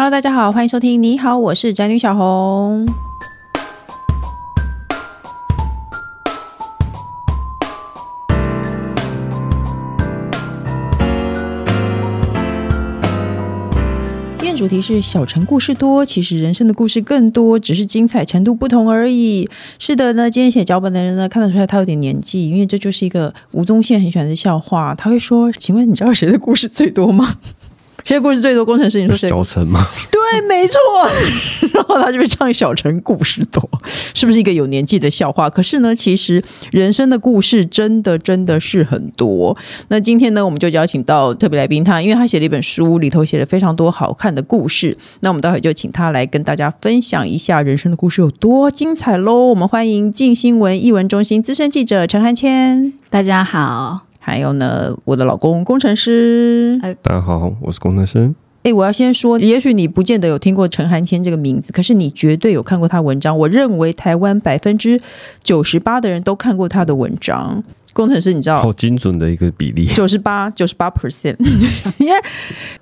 Hello，大家好，欢迎收听。你好，我是宅女小红。今天主题是小城故事多，其实人生的故事更多，只是精彩程度不同而已。是的呢，今天写脚本的人呢，看得出来他有点年纪，因为这就是一个吴宗宪很喜欢的笑话。他会说：“请问你知道谁的故事最多吗？”谁的故事最多？工程师，你说谁？小陈吗？对，没错。然后他就会唱小陈故事多，是不是一个有年纪的笑话？可是呢，其实人生的故事真的真的是很多。那今天呢，我们就邀请到特别来宾他，因为他写了一本书，里头写了非常多好看的故事。那我们待会就请他来跟大家分享一下人生的故事有多精彩喽。我们欢迎镜新闻译文中心资深记者陈汉谦。大家好。还有呢，我的老公工程师。大家好，我是工程师。哎，我要先说，也许你不见得有听过陈寒谦这个名字，可是你绝对有看过他文章。我认为台湾百分之九十八的人都看过他的文章。工程师，你知道？好精准的一个比例，九十八，九十八 percent。因为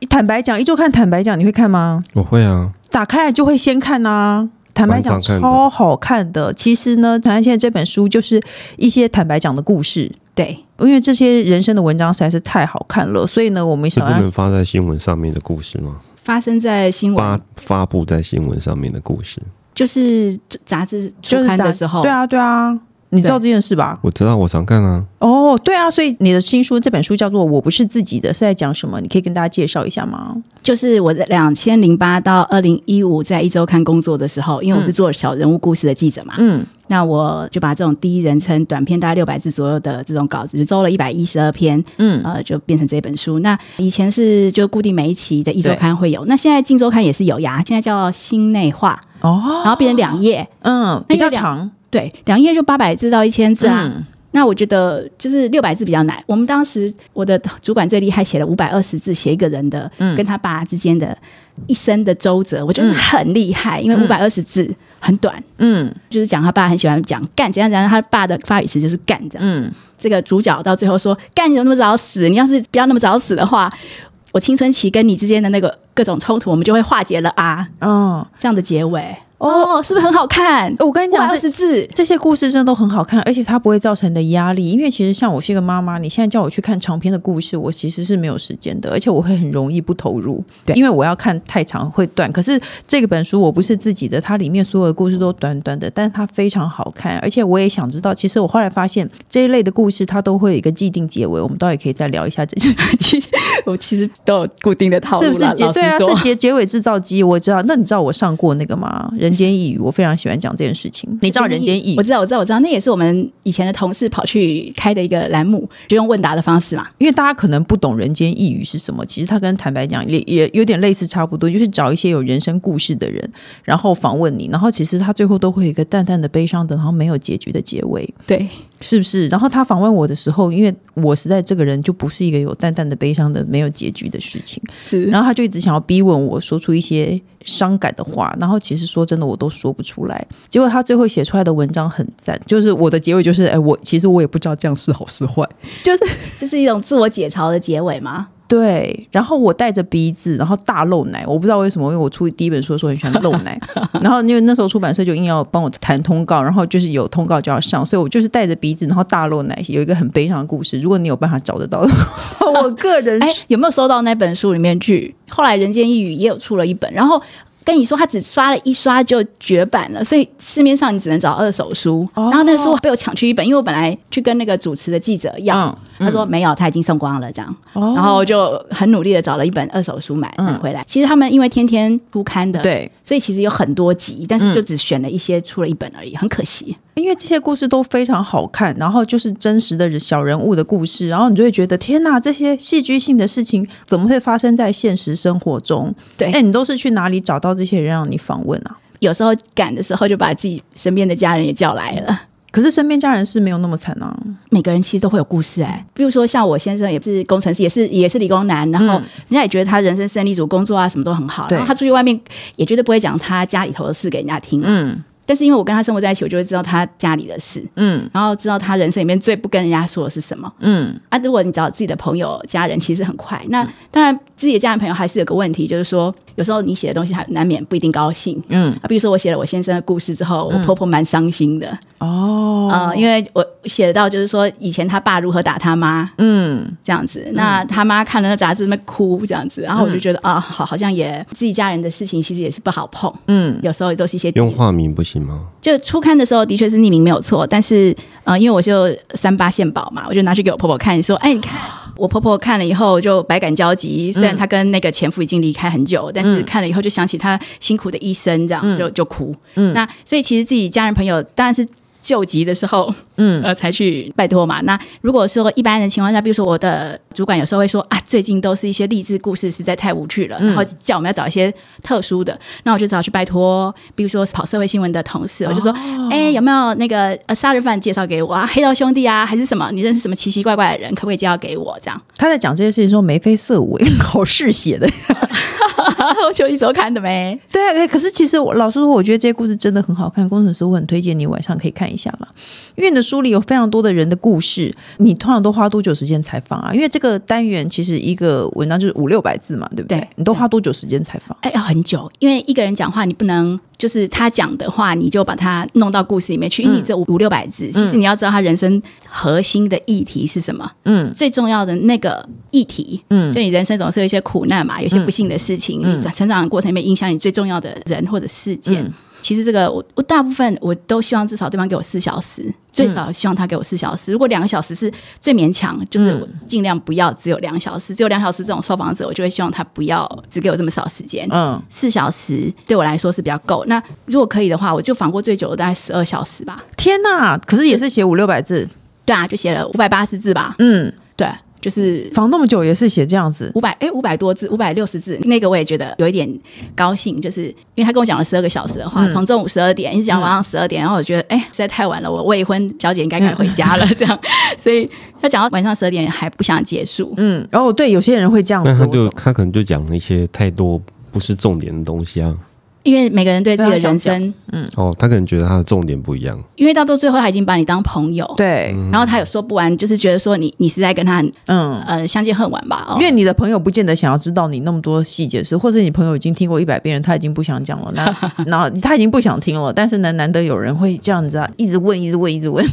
坦白讲，一周看坦白讲，你会看吗？我会啊，打开来就会先看啊。坦白讲，超好看的。其实呢，陈汉谦这本书就是一些坦白讲的故事。对，因为这些人生的文章实在是太好看了，所以呢，我们想要不能发在新闻上面的故事吗？发生在新闻发发布在新闻上面的故事，就是杂志出刊的时候，对啊，对啊。你知道这件事吧？我知道，我常看啊。哦，对啊，所以你的新书这本书叫做《我不是自己的》，是在讲什么？你可以跟大家介绍一下吗？就是我在两千零八到二零一五在一周刊工作的时候，因为我是做小人物故事的记者嘛，嗯，那我就把这种第一人称短篇大概六百字左右的这种稿子，就周了一百一十二篇，嗯，呃，就变成这本书。那以前是就固定每一期的一周刊会有，那现在镜周刊也是有呀，现在叫心内话哦，然后变成两页，嗯，比较长。对，两页就八百字到一千字啊。嗯、那我觉得就是六百字比较难。我们当时我的主管最厉害，写了五百二十字，写一个人的、嗯、跟他爸之间的一生的周折，我觉得很厉害，嗯、因为五百二十字很短。嗯，就是讲他爸很喜欢讲干怎样怎样，他爸的发语词就是干这样。嗯，这个主角到最后说干你怎么那么早死？你要是不要那么早死的话，我青春期跟你之间的那个各种冲突，我们就会化解了啊。嗯，这样的结尾。哦，是不是很好看？我跟你讲，这字这些故事真的都很好看，而且它不会造成你的压力。因为其实像我是一个妈妈，你现在叫我去看长篇的故事，我其实是没有时间的，而且我会很容易不投入。对，因为我要看太长会断。可是这个本书我不是自己的，它里面所有的故事都短短的，但是它非常好看。而且我也想知道，其实我后来发现这一类的故事它都会有一个既定结尾。我们倒也可以再聊一下这些。我其实都有固定的套路，是不是结？对啊，是结结尾制造机。我知道。那你知道我上过那个吗？人间异语，我非常喜欢讲这件事情。你知道人间异语？我知道，我知道，我知道，那也是我们以前的同事跑去开的一个栏目，就用问答的方式嘛。因为大家可能不懂人间异语是什么，其实它跟坦白讲也也有点类似，差不多，就是找一些有人生故事的人，然后访问你，然后其实他最后都会有一个淡淡的悲伤的，然后没有结局的结尾。对，是不是？然后他访问我的时候，因为我实在这个人就不是一个有淡淡的悲伤的、没有结局的事情，是。然后他就一直想要逼问我说出一些。伤感的话，然后其实说真的，我都说不出来。结果他最后写出来的文章很赞，就是我的结尾就是，哎，我其实我也不知道这样是好是坏，就是 这是一种自我解嘲的结尾吗？对，然后我带着鼻子，然后大露奶，我不知道为什么，因为我出第一本书的时候很喜欢露奶，然后因为那时候出版社就硬要帮我谈通告，然后就是有通告就要上，所以我就是带着鼻子，然后大露奶，有一个很悲伤的故事。如果你有办法找得到的话，我个人哎，有没有收到那本书里面去？后来《人间一语》也有出了一本，然后。跟你说，他只刷了一刷就绝版了，所以市面上你只能找二手书。然后那个书被我抢去一本，因为我本来去跟那个主持的记者要，他说没有，他已经送光了这样。然后就很努力的找了一本二手书买买回来。其实他们因为天天出刊的，对，所以其实有很多集，但是就只选了一些出了一本而已，很可惜。因为这些故事都非常好看，然后就是真实的小人物的故事，然后你就会觉得天哪，这些戏剧性的事情怎么会发生在现实生活中？对，哎，你都是去哪里找到这些人让你访问啊？有时候赶的时候就把自己身边的家人也叫来了，可是身边家人是没有那么惨啊。每个人其实都会有故事哎，比如说像我先生也是工程师，也是也是理工男，然后人家也觉得他人生胜利组，工作啊什么都很好，然后他出去外面也绝对不会讲他家里头的事给人家听，嗯。但是因为我跟他生活在一起，我就会知道他家里的事，嗯，然后知道他人生里面最不跟人家说的是什么，嗯，啊，如果你找自己的朋友、家人，其实很快。那当然，自己的家人朋友还是有个问题，就是说，有时候你写的东西，他难免不一定高兴。嗯，啊，比如说我写了我先生的故事之后，我婆婆蛮伤心的。哦，啊，因为我写到就是说以前他爸如何打他妈，嗯，这样子，那他妈看了那杂志在那哭这样子，然后我就觉得啊，好，好像也自己家人的事情其实也是不好碰。嗯，有时候都是一些用化名不行吗？就初刊的时候的确是匿名没有错，但是呃，因为我就三八献宝嘛，我就拿去给我婆婆看，说，哎，你看。我婆婆看了以后就百感交集，虽然她跟那个前夫已经离开很久，嗯、但是看了以后就想起她辛苦的一生，这样、嗯、就就哭。嗯，那所以其实自己家人朋友当然是。救急的时候，嗯，呃，才去拜托嘛。那如果说一般的情况下，比如说我的主管有时候会说啊，最近都是一些励志故事，实在太无趣了，嗯、然后叫我们要找一些特殊的，那我就只好去拜托，比如说跑社会新闻的同事，哦、我就说，哎、欸，有没有那个呃杀人犯介绍给我啊？黑道兄弟啊，还是什么？你认识什么奇奇怪怪的人，可不可以介绍给我？这样他在讲这些事情的时候眉飞色舞，好嗜血的。我就一周看的没？对啊，可是其实我老实说，我觉得这些故事真的很好看。工程师，我很推荐你晚上可以看一下嘛，因为你的书里有非常多的人的故事。你通常都花多久时间采访啊？因为这个单元其实一个文章就是五六百字嘛，对不对？对，你都花多久时间采访？哎，要很久，因为一个人讲话，你不能就是他讲的话，你就把它弄到故事里面去。因为你这五五六百字，其实你要知道他人生核心的议题是什么？嗯，最重要的那个议题，嗯，就你人生总是有一些苦难嘛，有些不幸的事情，嗯，你成长的过程里面影响你最重要的人或者事件。嗯其实这个我我大部分我都希望至少对方给我四小时，最少希望他给我四小时。如果两个小时是最勉强，就是我尽量不要只有两小时，只有两小时这种受访者，我就会希望他不要只给我这么少时间。嗯，四小时对我来说是比较够。那如果可以的话，我就访过最久的大概十二小时吧。天哪！可是也是写五六百字。对啊，就写了五百八十字吧。嗯，对。就是访那么久也是写这样子，五百哎五百多字，五百六十字，那个我也觉得有一点高兴，就是因为他跟我讲了十二个小时的话，从、嗯、中午十二点一直讲晚上十二点，嗯、然后我觉得哎实在太晚了，我未婚小姐应该该回家了，这样，所以他讲到晚上十二点还不想结束，嗯，然后对有些人会这样，那他就他可能就讲一些太多不是重点的东西啊。因为每个人对自己的人生，嗯，哦，他可能觉得他的重点不一样。因为到到最后他已经把你当朋友，对，然后他有说不完，就是觉得说你你是在跟他，嗯呃相见恨晚吧？因为你的朋友不见得想要知道你那么多细节事，或者你朋友已经听过一百遍了，他已经不想讲了，那 然后他已经不想听了，但是呢，难得有人会这样子啊，一直问，一直问，一直问。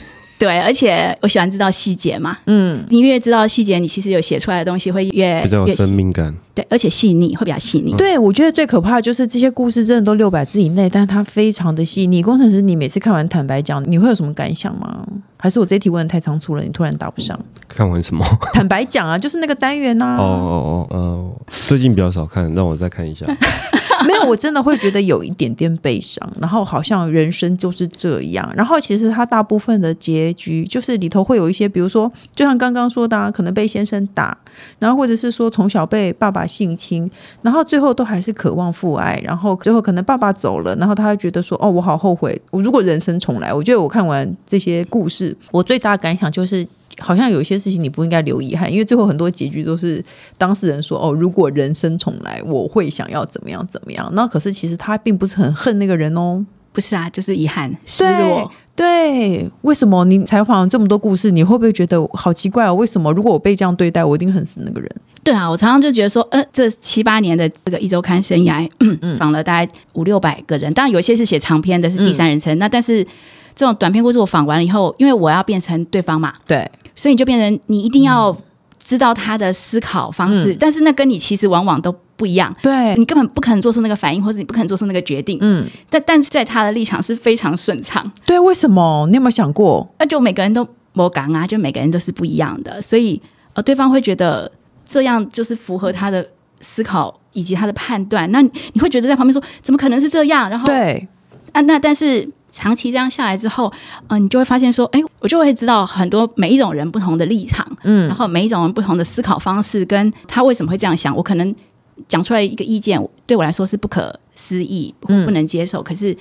对，而且我喜欢知道细节嘛。嗯，你越知道细节，你其实有写出来的东西会越比较有生命感。对，而且细腻，会比较细腻。对，我觉得最可怕的就是这些故事真的都六百字以内，但是它非常的细腻。工程师，你每次看完，坦白讲，你会有什么感想吗？还是我这题问的太仓促了，你突然答不上？看完什么？坦白讲啊，就是那个单元啊。哦哦哦，呃，最近比较少看，让我再看一下。没有，我真的会觉得有一点点悲伤，然后好像人生就是这样。然后其实他大部分的结局，就是里头会有一些，比如说，就像刚刚说的，啊，可能被先生打，然后或者是说从小被爸爸性侵，然后最后都还是渴望父爱，然后最后可能爸爸走了，然后他觉得说，哦，我好后悔，我如果人生重来，我觉得我看完这些故事，我最大的感想就是。好像有一些事情你不应该留遗憾，因为最后很多结局都是当事人说：“哦，如果人生重来，我会想要怎么样怎么样。”那可是其实他并不是很恨那个人哦，不是啊，就是遗憾、失落。对，为什么你采访了这么多故事，你会不会觉得好奇怪哦？为什么如果我被这样对待，我一定恨死那个人？对啊，我常常就觉得说，呃，这七八年的这个一周刊生涯，访了大概五六百个人，当然有些是写长篇的，是第三人称。嗯、那但是这种短篇故事我访完了以后，因为我要变成对方嘛，对。所以你就变成你一定要知道他的思考方式，嗯、但是那跟你其实往往都不一样。对，你根本不可能做出那个反应，或者你不可能做出那个决定。嗯，但但是在他的立场是非常顺畅。对，为什么？你有没有想过？那就每个人都不讲啊，就每个人都是不一样的，所以呃，对方会觉得这样就是符合他的思考以及他的判断。那你会觉得在旁边说，怎么可能是这样？然后对，啊，那但是。长期这样下来之后，嗯、呃，你就会发现说，哎，我就会知道很多每一种人不同的立场，嗯，然后每一种人不同的思考方式，跟他为什么会这样想，我可能讲出来一个意见，对我来说是不可思议，不能接受，嗯、可是。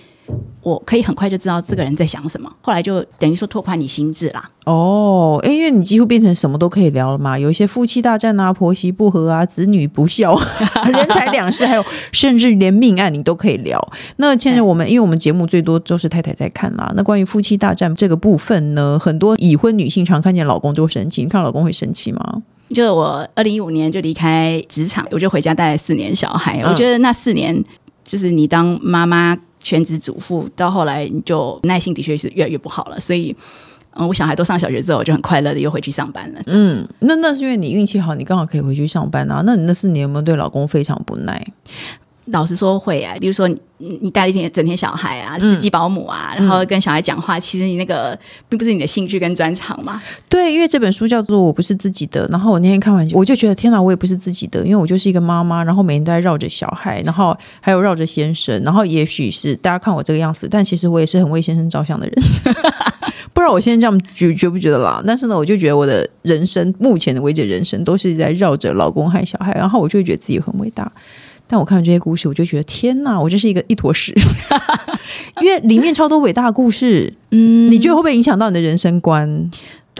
我可以很快就知道这个人在想什么，后来就等于说拓宽你心智啦。哦，因为你几乎变成什么都可以聊了嘛，有一些夫妻大战啊、婆媳不和啊、子女不孝、人财两失，还有甚至连命案你都可以聊。那现在我们，因为我们节目最多都是太太在看啦。那关于夫妻大战这个部分呢，很多已婚女性常看见老公就会生气，你看老公会生气吗？就我二零一五年就离开职场，我就回家带了四年小孩。嗯、我觉得那四年就是你当妈妈、全职主妇，到后来你就耐心的确是越来越不好了。所以，嗯，我小孩都上小学之后，我就很快乐的又回去上班了。嗯，那那是因为你运气好，你刚好可以回去上班啊。那你那四年有没有对老公非常不耐？老实说会啊，比如说你你带了一天整天小孩啊，司机保姆啊，嗯、然后跟小孩讲话，其实你那个并不是你的兴趣跟专长嘛。对，因为这本书叫做《我不是自己的》，然后我那天看完我就觉得天哪，我也不是自己的，因为我就是一个妈妈，然后每天都在绕着小孩，然后还有绕着先生，然后也许是大家看我这个样子，但其实我也是很为先生着想的人。不知道我现在这样觉觉不觉得啦？但是呢，我就觉得我的人生目前的为止人生都是在绕着老公和小孩，然后我就会觉得自己很伟大。但我看完这些故事，我就觉得天哪，我就是一个一坨屎，因为里面超多伟大的故事。嗯，你觉得会不会影响到你的人生观？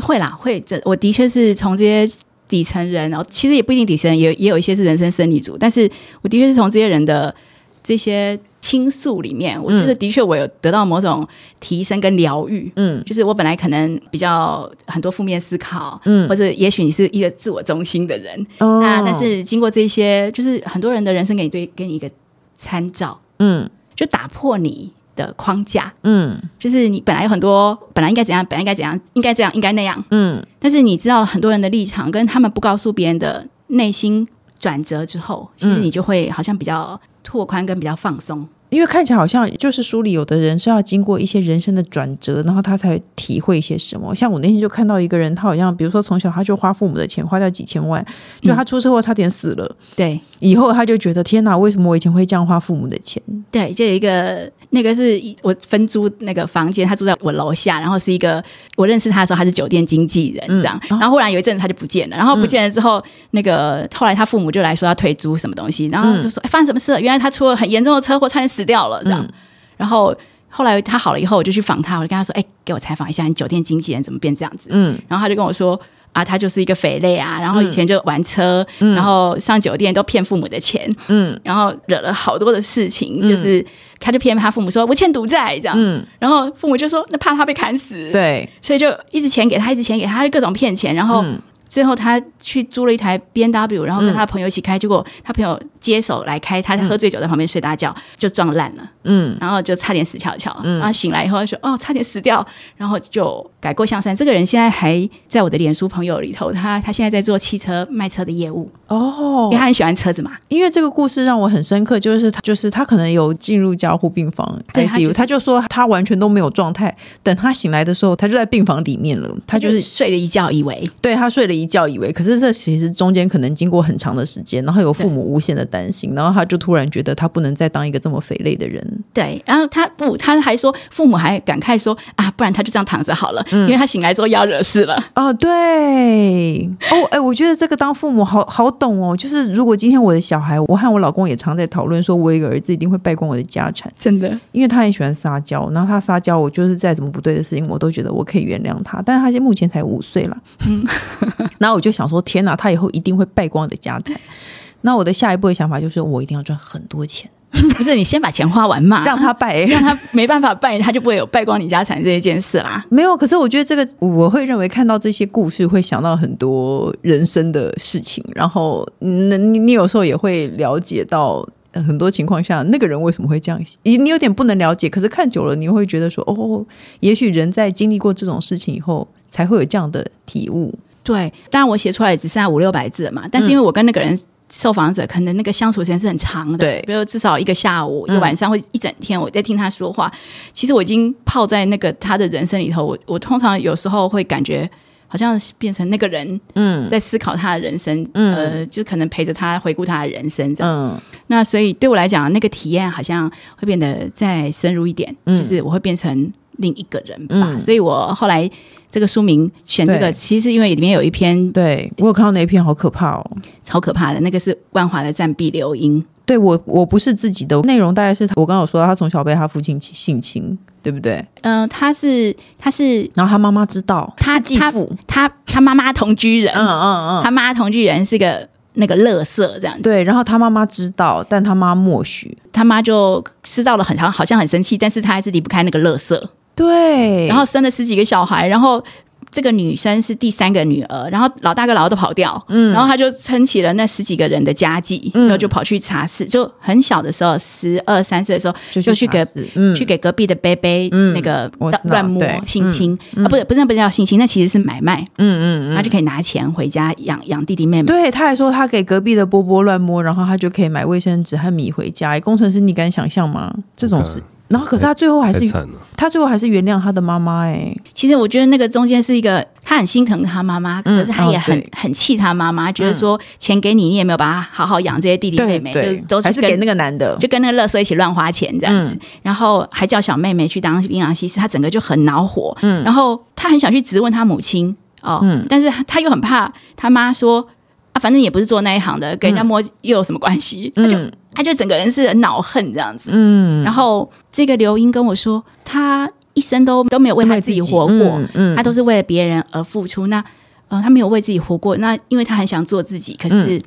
会啦，会。这我的确是从这些底层人，然后其实也不一定底层人，也也有一些是人生胜利组。但是我的确是从这些人的这些。倾诉里面，我觉得的确我有得到某种提升跟疗愈。嗯，就是我本来可能比较很多负面思考，嗯，或者也许你是一个自我中心的人，哦，那但是经过这些，就是很多人的人生给你对给你一个参照，嗯，就打破你的框架，嗯，就是你本来有很多本来应该怎样，本来应该怎样，应该这样，应该那样，嗯，但是你知道很多人的立场跟他们不告诉别人的内心转折之后，其实你就会好像比较。拓宽跟比较放松，因为看起来好像就是书里有的人是要经过一些人生的转折，然后他才体会一些什么。像我那天就看到一个人，他好像比如说从小他就花父母的钱，花掉几千万，就他出车祸差点死了。嗯、对，以后他就觉得天哪，为什么我以前会这样花父母的钱？对，就有一个那个是我分租那个房间，他住在我楼下，然后是一个我认识他的时候他是酒店经纪人这样，嗯、然后忽然有一阵子他就不见了，然后不见了之后，嗯、那个后来他父母就来说要退租什么东西，然后就说哎、嗯、发生什么事了？原来他出了很严重的车祸，差点死掉了这样，嗯、然后后来他好了以后，我就去访他，我就跟他说哎，给我采访一下你酒店经纪人怎么变这样子？嗯，然后他就跟我说。啊，他就是一个肥类啊，然后以前就玩车，嗯、然后上酒店都骗父母的钱，嗯，然后惹了好多的事情，嗯、就是他就骗他父母说我欠赌债这样，嗯，然后父母就说那怕他被砍死，对，所以就一直钱给他，一直钱给他，他就各种骗钱，然后。嗯最后他去租了一台 B N W，然后跟他朋友一起开，嗯、结果他朋友接手来开，他喝醉酒在旁边睡大觉，嗯、就撞烂了，嗯，然后就差点死翘翘，嗯，然后醒来以后他说哦，差点死掉，然后就改过向善。这个人现在还在我的脸书朋友里头，他他现在在做汽车卖车的业务。哦，因为他很喜欢车子嘛。因为这个故事让我很深刻，就是他就是他可能有进入交互病房，对，他、就是、他就说他完全都没有状态，等他醒来的时候，他就在病房里面了，他就是睡了一觉，以为。对他睡了一。一觉以为，可是这其实中间可能经过很长的时间，然后有父母无限的担心，然后他就突然觉得他不能再当一个这么肥累的人。对，然后他不，他还说父母还感慨说啊，不然他就这样躺着好了，嗯、因为他醒来之后要惹事了。哦，对，哦，哎，我觉得这个当父母好好懂哦。就是如果今天我的小孩，我和我老公也常在讨论，说我一个儿子一定会败光我的家产，真的，因为他很喜欢撒娇，然后他撒娇，我就是再怎么不对的事情，我都觉得我可以原谅他。但是他现在目前才五岁了，嗯，然后我就想说。天哪，他以后一定会败光我的家产。那我的下一步的想法就是，我一定要赚很多钱。不是你先把钱花完嘛，让他败，让他没办法败，他就不会有败光你家产这一件事啦。没有，可是我觉得这个，我会认为看到这些故事，会想到很多人生的事情。然后，那你你有时候也会了解到很多情况下，那个人为什么会这样？你你有点不能了解，可是看久了，你会觉得说，哦，也许人在经历过这种事情以后，才会有这样的体悟。对，当然我写出来也只剩下五六百字嘛，但是因为我跟那个人受访者可能那个相处时间是很长的，对，比如至少一个下午、一个晚上或一整天，我在听他说话。嗯、其实我已经泡在那个他的人生里头，我我通常有时候会感觉好像变成那个人，嗯，在思考他的人生，嗯，呃，就可能陪着他回顾他的人生这样。嗯，那所以对我来讲，那个体验好像会变得再深入一点，嗯，就是我会变成另一个人吧。嗯、所以我后来。这个书名选这个，其实因为里面有一篇，对我有看到那一篇，好可怕哦，超可怕的。那个是万华的暂避留音。对我，我不是自己的内容，大概是我刚刚有说到，他从小被他父亲性侵，对不对？嗯、呃，他是他是，然后他妈妈知道，他继父，他他妈妈同居人，嗯嗯嗯，他妈同居人是个那个乐色这样子。对，然后他妈妈知道，但他妈默许，他妈就知道了很，好像好像很生气，但是他还是离不开那个垃圾。对，然后生了十几个小孩，然后这个女生是第三个女儿，然后老大跟老二都跑掉，嗯，然后他就撑起了那十几个人的家计，嗯，然后就跑去茶室，就很小的时候，十二三岁的时候就去，就去给、嗯、去给隔壁的伯伯那个乱摸性侵、嗯、啊，不是不是不是叫性侵，那其实是买卖，嗯嗯嗯，他就可以拿钱回家养养弟弟妹妹。对，他还说他给隔壁的波波乱摸，然后他就可以买卫生纸和米回家。工程师，你敢想象吗？这种事。然后，可是他最后还是他最后还是原谅他的妈妈哎。其实我觉得那个中间是一个，他很心疼他妈妈，可是他也很、嗯哦、很气他妈妈，觉得说钱给你，你也没有把他好好养这些弟弟妹妹，对对就都是，还是给那个男的，就跟那个垃圾一起乱花钱这样子。嗯、然后还叫小妹妹去当槟榔西施，他整个就很恼火。嗯，然后他很想去质问他母亲哦，嗯、但是他又很怕他妈说啊，反正也不是做那一行的，给人家摸又有什么关系？嗯、他就。他就整个人是恼恨这样子，嗯，然后这个刘英跟我说，他一生都都没有为他自己活过，嗯，嗯，他都是为了别人而付出。那，呃，他没有为自己活过，那因为他很想做自己，可是，嗯、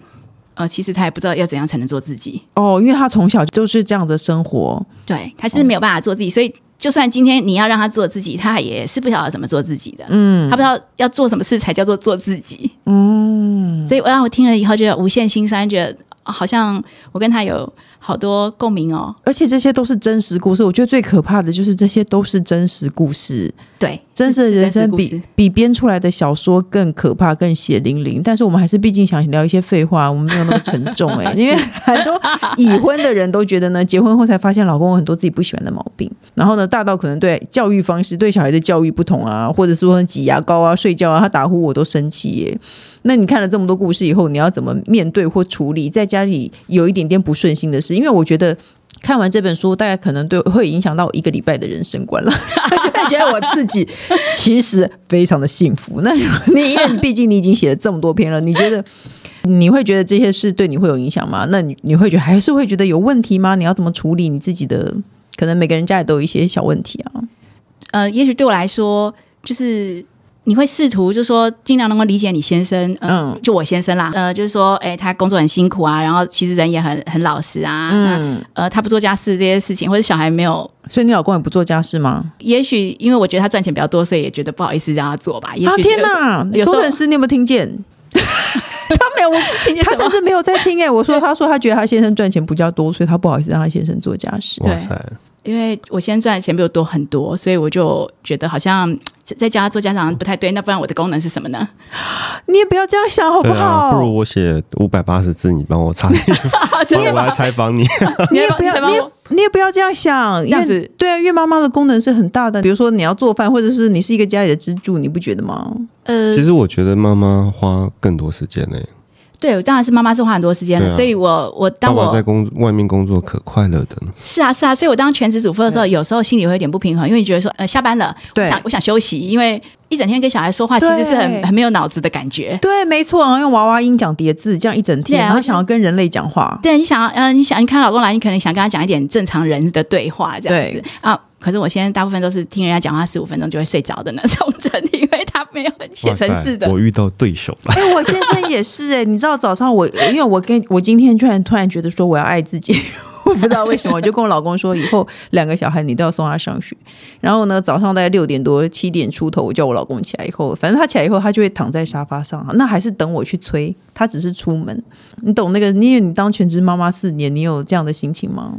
呃，其实他也不知道要怎样才能做自己。哦，因为他从小就是这样的生活，对，他是没有办法做自己，所以就算今天你要让他做自己，他也是不晓得怎么做自己的，嗯，他不知道要做什么事才叫做做自己，嗯，所以我让我听了以后觉得无限心酸，觉得。好像我跟他有好多共鸣哦，而且这些都是真实故事。我觉得最可怕的就是这些都是真实故事，对，真实的人生比比编出来的小说更可怕、更血淋淋。但是我们还是毕竟想聊一些废话，我们没有那么沉重哎、欸。因为很多已婚的人都觉得呢，结婚后才发现老公有很多自己不喜欢的毛病，然后呢，大到可能对教育方式、对小孩的教育不同啊，或者说挤牙膏啊、睡觉啊，他打呼我都生气耶、欸。那你看了这么多故事以后，你要怎么面对或处理在家里有一点点不顺心的事？因为我觉得看完这本书，大概可能对会影响到一个礼拜的人生观了。就会觉得我自己其实非常的幸福。那你因为毕竟你已经写了这么多篇了，你觉得你会觉得这些事对你会有影响吗？那你你会觉得还是会觉得有问题吗？你要怎么处理你自己的？可能每个人家里都有一些小问题啊。呃，也许对我来说就是。你会试图就是说尽量能够理解你先生，呃、嗯，就我先生啦，呃，就是说，哎，他工作很辛苦啊，然后其实人也很很老实啊，嗯，呃，他不做家事这些事情，或者小孩没有，所以你老公也不做家事吗？也许因为我觉得他赚钱比较多，所以也觉得不好意思让他做吧。也许啊，天哪，有多的是你有没有听见？他没有，他甚至没有在听哎，我说他说他觉得他先生赚钱比较多，所以他不好意思让他先生做家事。对。因为我先赚的钱比我多很多，所以我就觉得好像在家做家长不太对。那不然我的功能是什么呢？你也不要这样想，好不好？啊、不如我写五百八十字，你帮我插进去，我来采访你。你也不要，你也你也不要这样想，因为对啊，因为妈妈的功能是很大的。比如说你要做饭，或者是你是一个家里的支柱，你不觉得吗？呃，其实我觉得妈妈花更多时间呢。对，当然是妈妈是花很多时间的，啊、所以我我当我在工外面工作可快乐的呢。是啊是啊，所以我当全职主妇的时候，有时候心里会有点不平衡，因为你觉得说呃下班了，我想我想休息，因为一整天跟小孩说话其实是很很没有脑子的感觉。对，没错，然后用娃娃音讲叠字，这样一整天，然后想要跟人类讲话。对，你想要嗯、呃，你想你看老公来，你可能想跟他讲一点正常人的对话这样子啊。可是我现在大部分都是听人家讲话十五分钟就会睡着的那种人，因为他没有写程式的。我遇到对手了。哎、欸，我先生也是哎、欸，你知道早上我因为我跟我今天突然突然觉得说我要爱自己，我不知道为什么，我就跟我老公说以后两个小孩你都要送他上学。然后呢，早上大概六点多七点出头，我叫我老公起来以后，反正他起来以后他就会躺在沙发上，那还是等我去催。他只是出门，你懂那个？因为你当全职妈妈四年，你有这样的心情吗？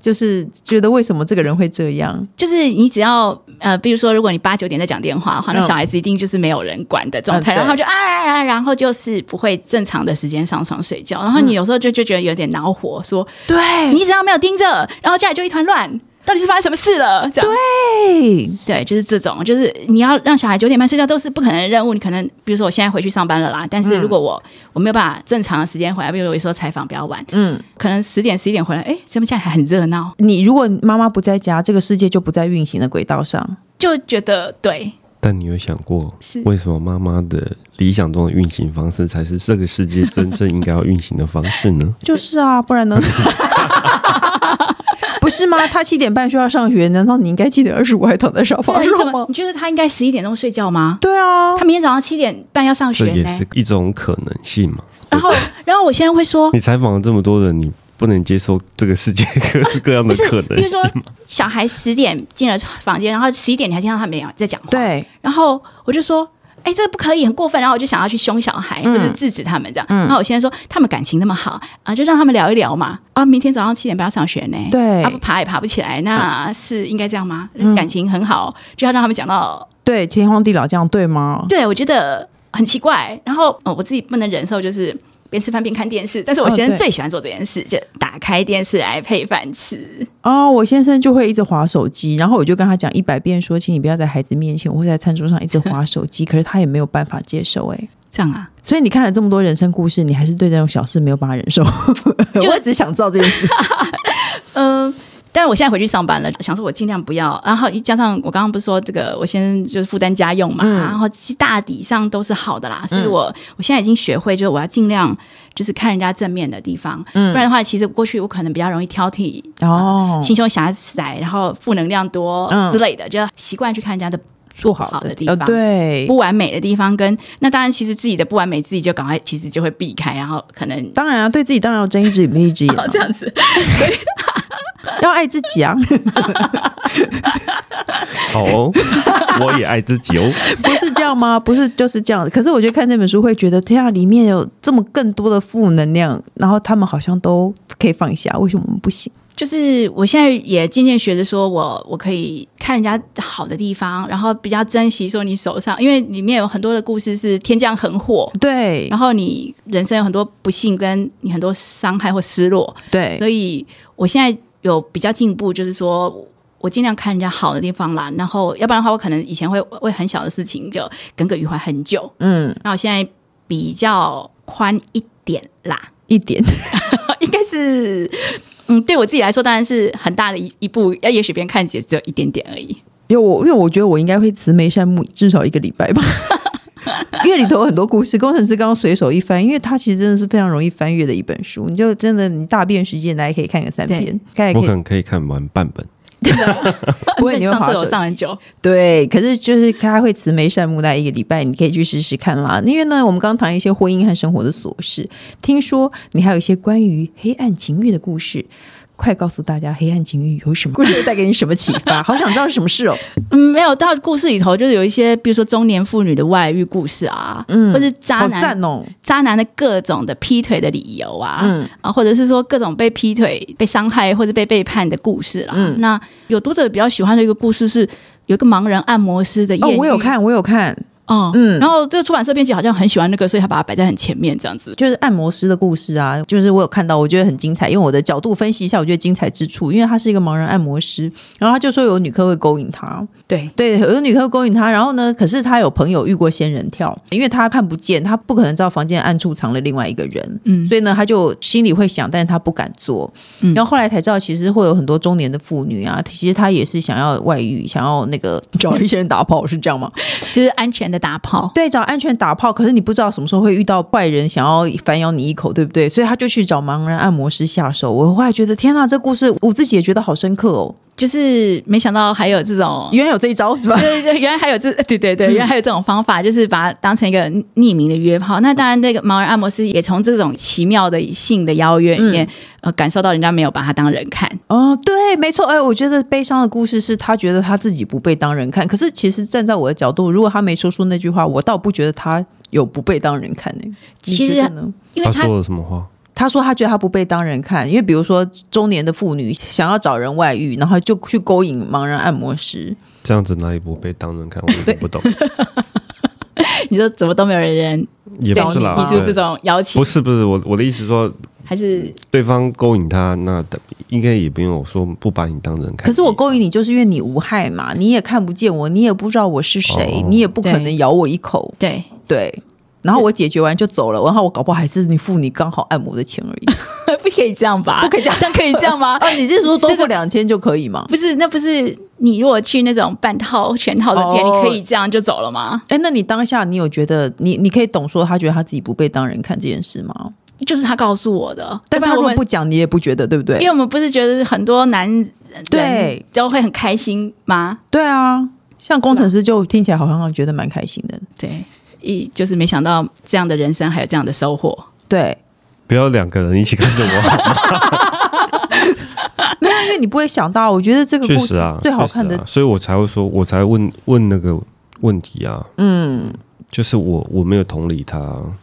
就是觉得为什么这个人会这样？就是你只要呃，比如说，如果你八九点在讲电话的话，那小孩子一定就是没有人管的状态，嗯、然后就啊，然后就是不会正常的时间上床睡觉，然后你有时候就就觉得有点恼火，说，对你只要没有盯着，然后家里就一团乱。到底是发生什么事了？这样对对，就是这种，就是你要让小孩九点半睡觉都是不可能的任务。你可能比如说我现在回去上班了啦，但是如果我、嗯、我没有办法正常的时间回来，比如说有时候采访比较晚，嗯，可能十点十一点回来，哎，这边现在还很热闹。你如果妈妈不在家，这个世界就不在运行的轨道上，就觉得对。但你有想过，为什么妈妈的理想中的运行方式才是这个世界真正应该要运行的方式呢？就是啊，不然呢？不是吗？他七点半需要上学，难道你应该七点二十五还躺在沙发上吗？你觉得他应该十一点钟睡觉吗？对啊，他明天早上七点半要上学，这也是一种可能性嘛。然后，然后我现在会说，你采访了这么多人，你不能接受这个世界各式各样的 可能性。比如说，小孩十点进了房间，然后十一点你还听到他们俩在讲话，对。然后我就说。哎，这个不可以，很过分。然后我就想要去凶小孩，或者制止他们这样。然后我现在说，他们感情那么好啊，就让他们聊一聊嘛。啊，明天早上七点不要上学呢。对，他不爬也爬不起来，那是应该这样吗？感情很好，就要让他们讲到对天荒地老这样对吗？对，我觉得很奇怪。然后我自己不能忍受就是。边吃饭边看电视，但是我先生最喜欢做这件事，哦、就打开电视来配饭吃。哦，我先生就会一直划手机，然后我就跟他讲一百遍说，请你不要在孩子面前，我会在餐桌上一直划手机。可是他也没有办法接受，哎，这样啊？所以你看了这么多人生故事，你还是对这种小事没有办法忍受？就我一直想知道这件事。嗯。但是我现在回去上班了，想说我尽量不要，然后加上我刚刚不是说这个，我先就是负担家用嘛，嗯、然后大抵上都是好的啦，所以我、嗯、我现在已经学会，就是我要尽量就是看人家正面的地方，嗯、不然的话，其实过去我可能比较容易挑剔哦、呃，心胸狭窄，然后负能量多之类的，嗯、就习惯去看人家的做好的地方，呃、对。不完美的地方跟，跟那当然其实自己的不完美自己就赶快其实就会避开，然后可能当然啊，对自己当然要睁一只眼闭一只眼，这样子。要爱自己啊！好哦，我也爱自己哦。不是这样吗？不是就是这样。可是我觉得看这本书会觉得，天啊，里面有这么更多的负能量，然后他们好像都可以放下，为什么我们不行？就是我现在也渐渐学着说，我我可以看人家好的地方，然后比较珍惜说你手上，因为里面有很多的故事是天降横祸，对，然后你人生有很多不幸，跟你很多伤害或失落，对，所以我现在。有比较进步，就是说我尽量看人家好的地方啦，然后要不然的话，我可能以前会为很小的事情就耿耿于怀很久，嗯，那我现在比较宽一点啦，一点，应该是，嗯，对我自己来说当然是很大的一一步，要也许别人看起来只有一点点而已，因为我因为我觉得我应该会慈眉善目至少一个礼拜吧。因为里头有很多故事，工程师刚刚随手一翻，因为它其实真的是非常容易翻阅的一本书，你就真的你大便时间大家可以看个三遍，对我可能可以看完半本，不会你会滑手上很久，对，可是就是他会慈眉善目，大概一个礼拜，你可以去试试看啦。因为呢，我们刚刚谈一些婚姻和生活的琐事，听说你还有一些关于黑暗情欲的故事。快告诉大家，黑暗情欲有什么故事会带给你什么启发？好想知道是什么事哦。嗯，没有，到故事里头就是有一些，比如说中年妇女的外遇故事啊，嗯，或是渣男哦，渣男的各种的劈腿的理由啊，嗯啊，或者是说各种被劈腿、被伤害或者被背叛的故事啦。嗯，那有读者比较喜欢的一个故事是，有一个盲人按摩师的。哦，我有看，我有看。哦，嗯，然后这个出版社编辑好像很喜欢那个，所以他把它摆在很前面，这样子。就是按摩师的故事啊，就是我有看到，我觉得很精彩。因为我的角度分析一下，我觉得精彩之处，因为他是一个盲人按摩师，然后他就说有女客会勾引他，对对，有女客勾引他，然后呢，可是他有朋友遇过仙人跳，因为他看不见，他不可能知道房间暗处藏了另外一个人，嗯，所以呢，他就心里会想，但是他不敢做。嗯，然后后来才知道，其实会有很多中年的妇女啊，其实他也是想要外遇，想要那个 找一些人打炮，是这样吗？就是安全的打炮，对。找安全打炮，可是你不知道什么时候会遇到坏人想要反咬你一口，对不对？所以他就去找盲人按摩师下手。我后来觉得，天哪，这故事我自己也觉得好深刻哦。就是没想到还有这种，原来有这一招是吧？对对，原来还有这，对对对，原来还有这种方法，就是把它当成一个匿名的约炮。那当然，那个盲人按摩师也从这种奇妙的性的邀约里面，呃，感受到人家没有把他当人看。哦，对，没错。哎，我觉得悲伤的故事是他觉得他自己不被当人看。可是其实站在我的角度，如果他没说出那句话，我倒不觉得他有不被当人看呢。其实呢，因为他说了什么话？他说他觉得他不被当人看，因为比如说中年的妇女想要找人外遇，然后就去勾引盲人按摩师，这样子哪里不被当人看？我有点不懂。你说怎么都没有人也不是啦，提出这种邀请？不是不是，我我的意思说，还是对方勾引他，那应该也不用我说不把你当人看。可是我勾引你，就是因为你无害嘛，你也看不见我，你也不知道我是谁，哦、你也不可能咬我一口。对对。对然后我解决完就走了，然后我搞不好还是你付你刚好按摩的钱而已，不可以这样吧？不可以这样，这样可以这样吗？啊，你是说多付两千就可以吗？不是，那不是你如果去那种半套全套的店，哦、你可以这样就走了吗？哎，那你当下你有觉得你你可以懂说他觉得他自己不被当人看这件事吗？就是他告诉我的，但他如果不讲，你也不觉得对不对？因为我们不是觉得很多男人对都会很开心吗？对啊，像工程师就听起来好像觉得蛮开心的，对。一就是没想到这样的人生还有这样的收获，对，不要两个人一起看着我好，没有，因为你不会想到，我觉得这个故事啊最好看的，啊，所以我才会说，我才问问那个问题啊，嗯，就是我我没有同理他，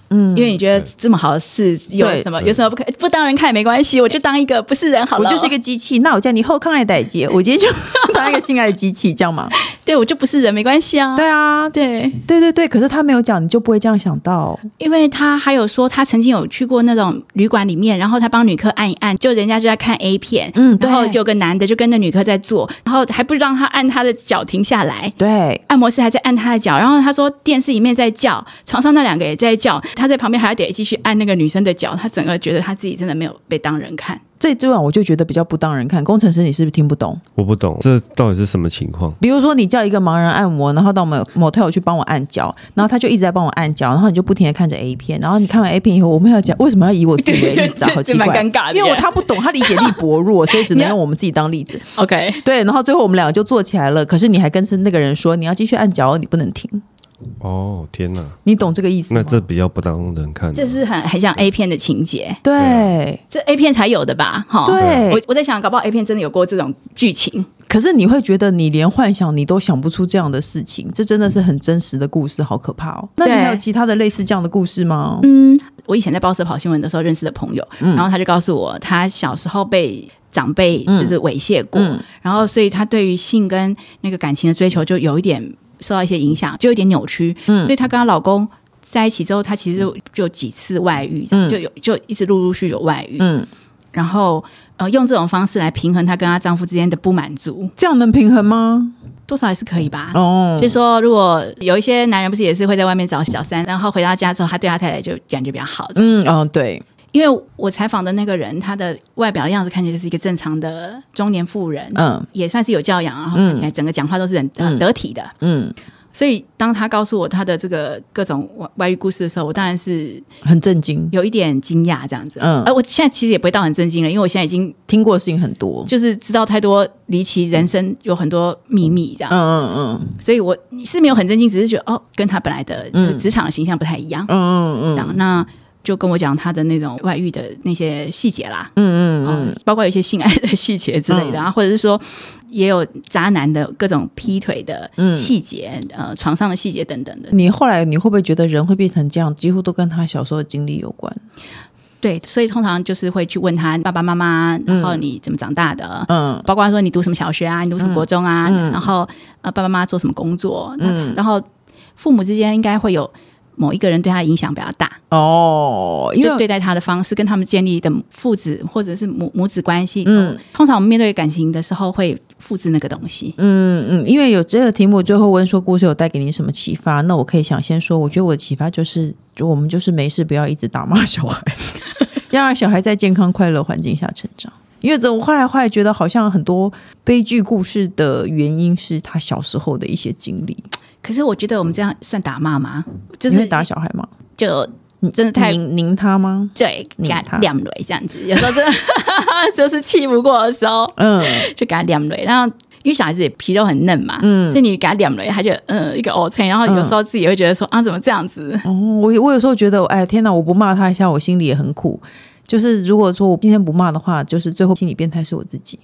嗯，因为你觉得这么好的事有什么有什么不可不当人看也没关系，我就当一个不是人好了，我就是一个机器，那我叫你后抗爱代接，我今天就当一个性爱机器，这样吗？对，我就不是人没关系啊，对啊，对。对对对，可是他没有讲，你就不会这样想到，因为他还有说他曾经有去过那种旅馆里面，然后他帮女客按一按，就人家就在看 A 片，嗯，然后就有个男的就跟着女客在做，然后还不让他按他的脚停下来，对，按摩师还在按他的脚，然后他说电视里面在叫，床上那两个也在叫，他在旁边还要得继续按那个女生的脚，他整个觉得他自己真的没有被当人看。这这晚我就觉得比较不当人看。工程师，你是不是听不懂？我不懂，这到底是什么情况？比如说，你叫一个盲人按摩，然后到某某 motel 去帮我按脚，然后他就一直在帮我按脚，然后你就不停的看着 A 片，然后你看完 A 片以后，我们要讲为什么要以我自己为例子？好奇怪，尴尬的，因为我他不懂，他理解力薄弱，所以只能用我们自己当例子。OK，对，然后最后我们两个就坐起来了，可是你还跟是那个人说你要继续按脚，你不能停。哦天哪，你懂这个意思吗？那这比较不当人看，这是很很像 A 片的情节，对，这 A 片才有的吧？哈，对，我我在想，搞不好 A 片真的有过这种剧情，可是你会觉得你连幻想你都想不出这样的事情，这真的是很真实的故事，好可怕哦。那你还有其他的类似这样的故事吗？嗯，我以前在报社跑新闻的时候认识的朋友，嗯、然后他就告诉我，他小时候被长辈就是猥亵过，嗯嗯、然后所以他对于性跟那个感情的追求就有一点。受到一些影响，就有点扭曲。嗯，所以她跟她老公在一起之后，她其实就有几次外遇，嗯、就有就一直陆陆续续有外遇。嗯，然后呃，用这种方式来平衡她跟她丈夫之间的不满足。这样能平衡吗？多少还是可以吧。哦，就是说如果有一些男人不是也是会在外面找小三，然后回到家之后，他对他太太就感觉比较好的。嗯，哦，对。因为我采访的那个人，他的外表的样子看起来就是一个正常的中年妇人，嗯，也算是有教养，然后看起来整个讲话都是很很得体的，嗯。所以当他告诉我他的这个各种外外遇故事的时候，我当然是很震惊，有一点惊讶这样子，嗯。而我现在其实也不会到很震惊了，因为我现在已经听过的事情很多，就是知道太多离奇人生有很多秘密这样，嗯嗯嗯。所以我是没有很震惊，只是觉得哦，跟他本来的职场的形象不太一样，嗯嗯嗯。这样那。就跟我讲他的那种外遇的那些细节啦，嗯嗯嗯，包括有一些性爱的细节之类的，啊，或者是说也有渣男的各种劈腿的细节，呃，床上的细节等等的。你后来你会不会觉得人会变成这样，几乎都跟他小时候的经历有关？对，所以通常就是会去问他爸爸妈妈，然后你怎么长大的？嗯，包括说你读什么小学啊，你读什么国中啊，然后呃，爸爸妈妈做什么工作？嗯，然后父母之间应该会有。某一个人对他的影响比较大哦，因为就对待他的方式跟他们建立的父子或者是母母子关系，嗯，通常我们面对感情的时候会复制那个东西，嗯嗯，因为有这个题目，最后问说故事有带给你什么启发？那我可以想先说，我觉得我的启发就是，就我们就是没事不要一直打骂小孩，要让小孩在健康快乐环境下成长。因为这我后来后来觉得，好像很多悲剧故事的原因是他小时候的一些经历。可是我觉得我们这样算打骂吗？就是打小孩吗？就真的太拧拧他吗？对，给他两雷这样子。有时候真的 就是气不过的时候，嗯，就给他两雷。然后因为小孩子也皮肉很嫩嘛，嗯，所以你给他两雷，他就嗯一个 OK。然后有时候自己也会觉得说啊，怎么这样子？哦，我我有时候觉得，哎天哪，我不骂他一下，我心里也很苦。就是如果说我今天不骂的话，就是最后心理变态是我自己。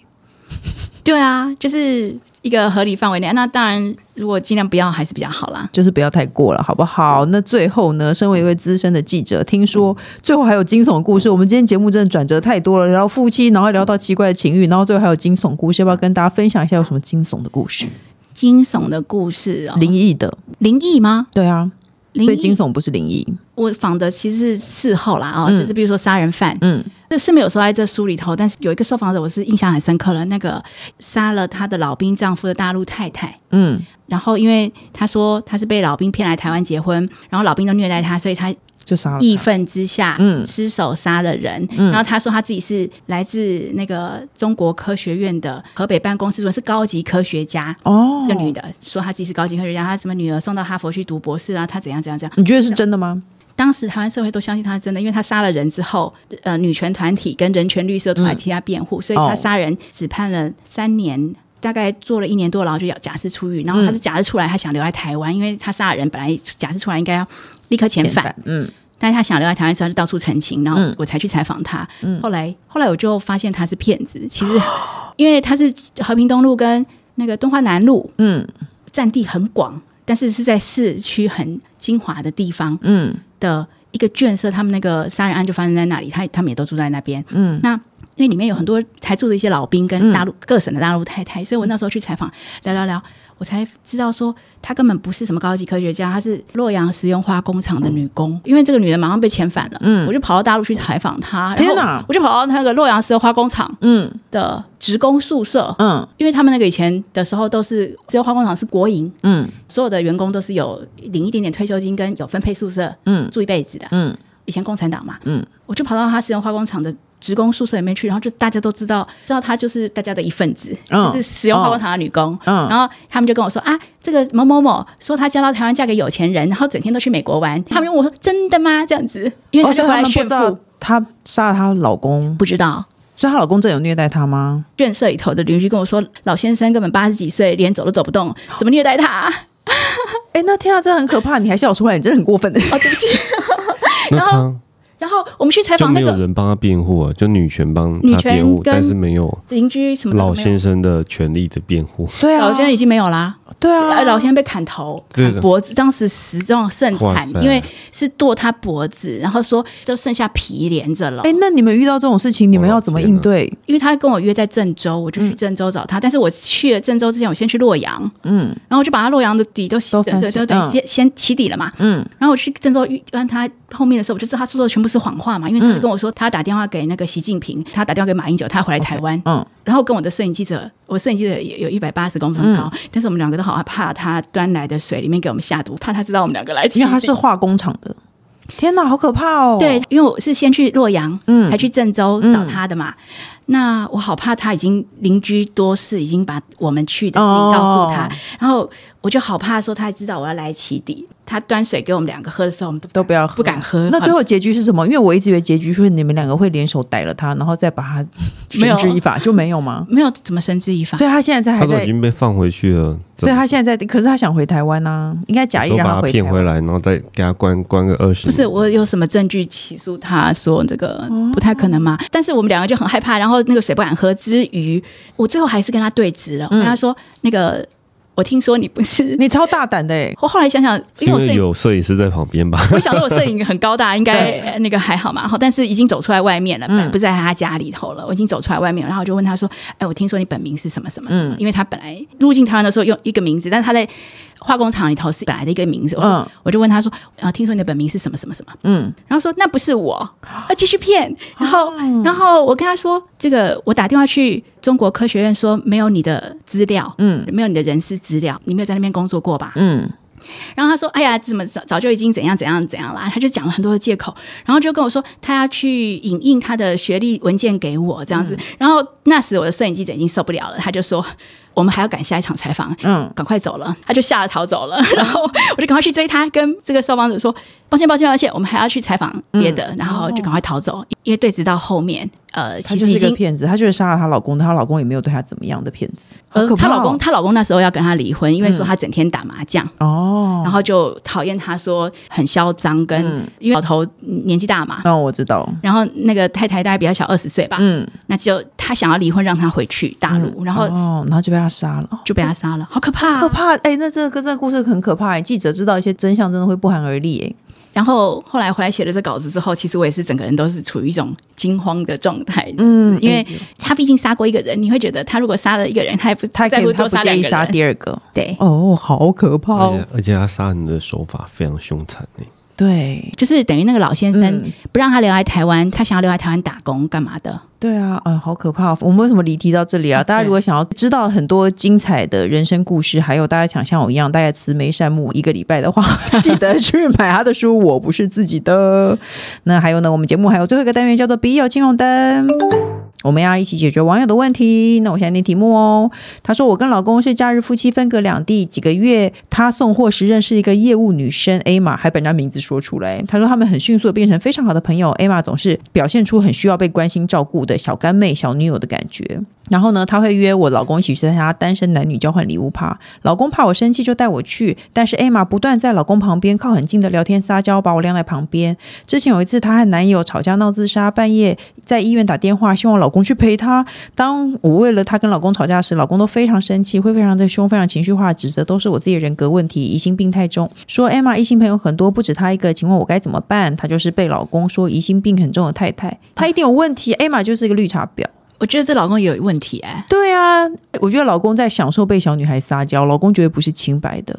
对啊，就是。一个合理范围内，那当然，如果尽量不要还是比较好啦，就是不要太过了，好不好？那最后呢，身为一位资深的记者，听说最后还有惊悚的故事。我们今天节目真的转折太多了，然后夫妻，然后聊到奇怪的情欲，然后最后还有惊悚故事，要不要跟大家分享一下有什么惊悚的故事？惊悚的故事哦，灵异的，灵异吗？对啊。所以惊悚不是灵异，我仿的其实是事后啦啊，嗯、就是比如说杀人犯，嗯，这是没有说在这书里头，但是有一个受访者我是印象很深刻了，那个杀了他的老兵丈夫的大陆太太，嗯，然后因为他说他是被老兵骗来台湾结婚，然后老兵都虐待他，所以他。就杀了，义愤之下，嗯，失手杀了人。嗯，然后他说他自己是来自那个中国科学院的河北办公室，说是高级科学家。哦，这个女的说她自己是高级科学家，她什么女儿送到哈佛去读博士啊，她怎样怎样怎样。你觉得是真的吗？当时台湾社会都相信她是真的，因为她杀了人之后，呃，女权团体跟人权律师都来替她辩护，嗯、所以她杀人只判了三年，大概坐了一年多然后就要假释出狱。然后她是假释出来，她想留在台湾，因为她杀了人，本来假释出来应该要。立刻遣返，嗯，但是他想留在台湾，所以他就到处澄清，然后我才去采访他。嗯，后来后来我就发现他是骗子。其实，因为他是和平东路跟那个东华南路，嗯，占地很广，但是是在市区很精华的地方，嗯，的一个眷舍，他们那个杀人案就发生在那里，他他们也都住在那边，嗯，那因为里面有很多还住着一些老兵跟大陆、嗯、各省的大陆太太，所以我那时候去采访，聊聊聊。我才知道说，她根本不是什么高级科学家，她是洛阳石油化工厂的女工。因为这个女人马上被遣返了，嗯，我就跑到大陆去采访她。天哪！我就跑到那个洛阳石油化工厂，嗯的职工宿舍，嗯，因为他们那个以前的时候都是石油化工厂是国营，嗯，所有的员工都是有领一点点退休金跟有分配宿舍，嗯，住一辈子的，嗯，以前共产党嘛，嗯，我就跑到他石油化工厂的。职工宿舍里面去，然后就大家都知道，知道她就是大家的一份子，嗯、就是使用泡泡糖的女工。嗯，然后他们就跟我说啊，这个某某某说她嫁到台湾，嫁给有钱人，然后整天都去美国玩。嗯、他们问我说真的吗？这样子，因为她就回来炫富。她杀了她老公，不知道，所以她老公真有虐待她吗？眷舍里头的邻居跟我说，老先生根本八十几岁，连走都走不动，怎么虐待她？哎、欸，那天啊，真的很可怕！你还笑出来，你真的很过分的。哦，对不起。然后。然后我们去采访那个，就没有人帮他辩护啊，就女权帮他辩护，但是没有邻居什么老先生的权利的辩护。对啊，老先生已经没有啦。对啊，老先生被砍头、砍脖子，当时死状甚惨，因为是剁他脖子，然后说就剩下皮连着了。哎，那你们遇到这种事情，你们要怎么应对？因为他跟我约在郑州，我就去郑州找他。但是我去了郑州之前，我先去洛阳，嗯，然后我就把他洛阳的底都洗，对对对，先先起底了嘛，嗯，然后我去郑州遇跟他后面的时候，我就知道他说的全部是谎话嘛，因为他。跟我说，他打电话给那个习近平，他打电话给马英九，他回来台湾。嗯，然后跟我的摄影记者，我摄影记者也有一百八十公分高，嗯、但是我们两个都好害怕他端来的水里面给我们下毒，怕他知道我们两个来。因为他是化工厂的，天哪，好可怕哦！对，因为我是先去洛阳，嗯，才去郑州找他的嘛。嗯、那我好怕他已经邻居多事，已经把我们去的告诉他，哦、然后。我就好怕说他知道我要来起底，他端水给我们两个喝的时候，我们都不要喝，不敢喝。那最后结局是什么？因为我一直以为结局是你们两个会联手逮了他，然后再把他绳之以法，就没有吗？没有怎么绳之以法。所以他现在在还在已经被放回去了。所以他现在在，可是他想回台湾呢，应该假意让他回骗回来，然后再给他关关个二十。不是我有什么证据起诉他说这个不太可能嘛？但是我们两个就很害怕，然后那个水不敢喝之余，我最后还是跟他对质了，我跟他说那个。我听说你不是 你超大胆的哎！我后来想想，因为有摄影师在旁边吧。我想说我摄影很高大，应该那个还好嘛。好，但是已经走出来外面了，不在他家里头了。我已经走出来外面，然后我就问他说：“哎，我听说你本名是什么什么什么？因为他本来入境台湾的时候用一个名字，但是他在化工厂里头是本来的一个名字。嗯，我就问他说：“啊，听说你的本名是什么什么什么？”嗯，然后说那不是我，啊，继续骗。然后，然后我跟他说：“这个我打电话去中国科学院说没有你的资料，嗯，没有你的人事。”资料，你没有在那边工作过吧？嗯，然后他说：“哎呀，怎么早早就已经怎样怎样怎样啦？”他就讲了很多的借口，然后就跟我说他要去影印他的学历文件给我这样子。嗯、然后那时我的摄影记者已经受不了了，他就说。我们还要赶下一场采访，嗯，赶快走了，他就吓得逃走了，然后我就赶快去追他，跟这个受访者说：“抱歉，抱歉，抱歉，我们还要去采访别的。”然后就赶快逃走，因为对峙到后面，呃，其实已经骗子，他就是杀了她老公，她老公也没有对她怎么样的骗子。呃，她老公，她老公那时候要跟她离婚，因为说她整天打麻将哦，然后就讨厌她说很嚣张，跟因为老头年纪大嘛，嗯，我知道。然后那个太太大概比较小二十岁吧，嗯，那就他想要离婚，让他回去大陆，然后哦，然后就被。他杀了，就被他杀了，好可怕，可怕！哎，那这个这个故事很可怕。记者知道一些真相，真的会不寒而栗。哎，然后后来回来写了这稿子之后，其实我也是整个人都是处于一种惊慌的状态。嗯，因为他毕竟杀过一个人，你会觉得他如果杀了一个人，他也不他在乎多杀两个人，杀第二个。对，哦，好可怕哦！而且他杀人的手法非常凶残。对，就是等于那个老先生不让他留在台湾，嗯、他想要留在台湾打工干嘛的？对啊，嗯，好可怕！我们为什么离题到这里啊？大家如果想要知道很多精彩的人生故事，还有大家想像我一样，大概慈眉善目一个礼拜的话，记得去买他的书。我不是自己的。那还有呢？我们节目还有最后一个单元叫做“笔友青红灯”。我们要一起解决网友的问题。那我现在念题目哦。他说：“我跟老公是假日夫妻，分隔两地几个月。他送货时认识一个业务女生 A 玛，还把人家名字说出来。他说他们很迅速的变成非常好的朋友。A 玛总是表现出很需要被关心照顾的小干妹、小女友的感觉。然后呢，他会约我老公一起去参加单身男女交换礼物趴。老公怕我生气，就带我去。但是艾玛不断在老公旁边靠很近的聊天撒娇，把我晾在旁边。之前有一次，她和男友吵架闹自杀，半夜在医院打电话，希望老公去陪她。当我为了她跟老公吵架时，老公都非常生气，会非常的凶，非常情绪化，指责都是我自己的人格问题，疑心病太重，说艾玛异性朋友很多，不止她一个。请问我该怎么办？她就是被老公说疑心病很重的太太，她一定有问题。艾玛就是一个绿茶婊。我觉得这老公也有问题哎、欸。对啊，我觉得老公在享受被小女孩撒娇，老公绝对不是清白的。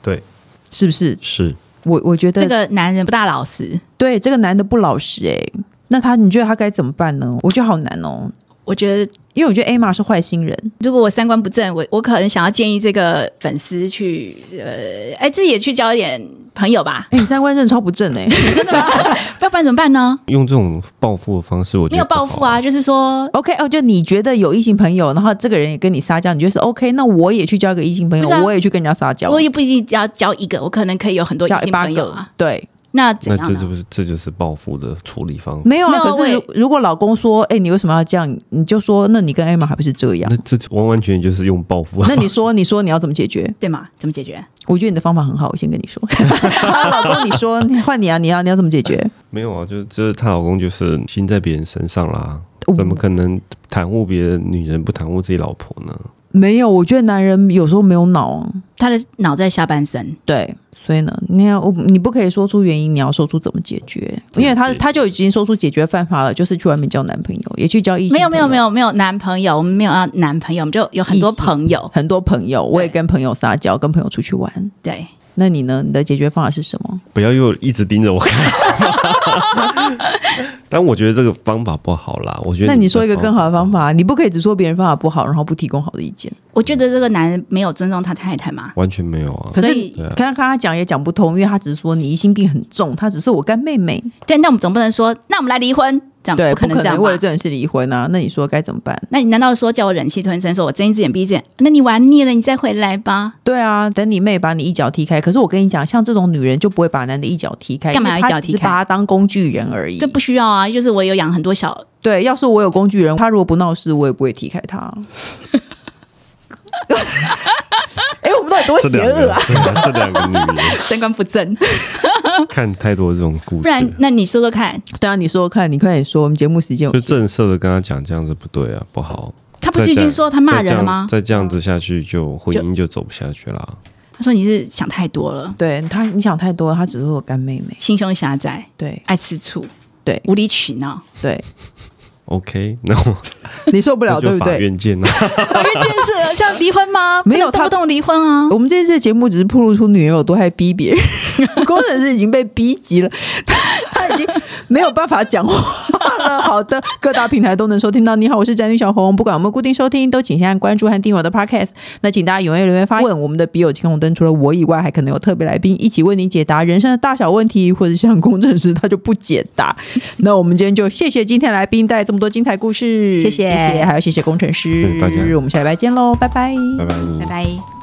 对，是不是？是。我我觉得这个男人不大老实。对，这个男的不老实哎、欸。那他你觉得他该怎么办呢？我觉得好难哦。我觉得，因为我觉得 Emma 是坏心人。如果我三观不正，我我可能想要建议这个粉丝去呃，哎，自己也去交一点朋友吧。哎，你三观真的超不正哎、欸，真的吗？要不然怎么办呢？用这种报复的方式，我觉得没有报复啊，就是说，OK 哦，就你觉得有异性朋友，然后这个人也跟你撒娇，你觉得是 OK，那我也去交一个异性朋友，啊、我也去跟人家撒娇，我也不一定要交一个，我可能可以有很多异性朋友啊，对。那那这就是这就是报复的处理方法。没有啊，可是如果老公说，哎、欸，你为什么要这样？你就说，那你跟艾玛还不是这样？那这完完全全就是用报复。那你说，你说你要怎么解决？对吗？怎么解决？我觉得你的方法很好，我先跟你说。老公，你说换你啊，你要你要怎么解决？没有啊，就就是她老公就是心在别人身上啦，怎么可能袒护别人女人不袒护自己老婆呢？没有，我觉得男人有时候没有脑，他的脑在下半身。对。所以呢，你要我你不可以说出原因，你要说出怎么解决，因为他他就已经说出解决办法了，就是去外面交男朋友，也去交异性。没有没有没有没有男朋友，我们没有要男朋友，我们就有很多朋友，很多朋友，我也跟朋友撒娇，跟朋友出去玩。对，那你呢？你的解决方法是什么？不要又一直盯着我看。但我觉得这个方法不好啦。我觉得，那你说一个更好的方法，你不可以只说别人方法不好，然后不提供好的意见。我觉得这个男人没有尊重他太太嘛，完全没有啊。可是刚刚他讲也讲不通，因为他只是说你疑心病很重，他只是我干妹妹。对，那我们总不能说，那我们来离婚，这样对，不可能这样，不可能为了这件事离婚啊？那你说该怎么办？那你难道说叫我忍气吞声，说我睁一只眼闭一只眼？那你玩腻了，你再回来吧。对啊，等你妹把你一脚踢开。可是我跟你讲，像这种女人就不会把男的一脚踢开，干嘛一脚踢开？把他当工具人而已。这不需要啊，就是我有养很多小。对，要是我有工具人，他如果不闹事，我也不会踢开他。哎、欸，我们到底多邪恶啊！这两个女人 三观不正，看太多这种故事。不然，那你说说看。对啊，你说说看，你快点说。我们节目时间就正色的跟他讲，这样子不对啊，不好。他不是已经说他骂人了吗？再这样子下去，就婚姻就走不下去了。他说你是想太多了。对他，你想太多了。他只是我干妹妹，心胸狭窄，对，爱吃醋，对，无理取闹，对。OK，那我你受不了对不对？法院见啊！法院见是像离婚吗？没有，动不动离婚啊！我们这次节目只是暴露出女人有多爱逼别人，工程师已经被逼急了，他他已经没有办法讲话了。好的，各大平台都能收听到。你好，我是宅女小红，不管我们固定收听，都请先按关注和订阅我的 Podcast。那请大家踊跃留言发问，我们的笔友青红灯除了我以外，还可能有特别来宾一起为你解答人生的大小问题，或者像工程师他就不解答。那我们今天就谢谢今天来宾带这么。多精彩故事，谢谢，谢谢，还有谢谢工程师，大家，我们下礼拜见喽，拜拜，拜拜，拜拜。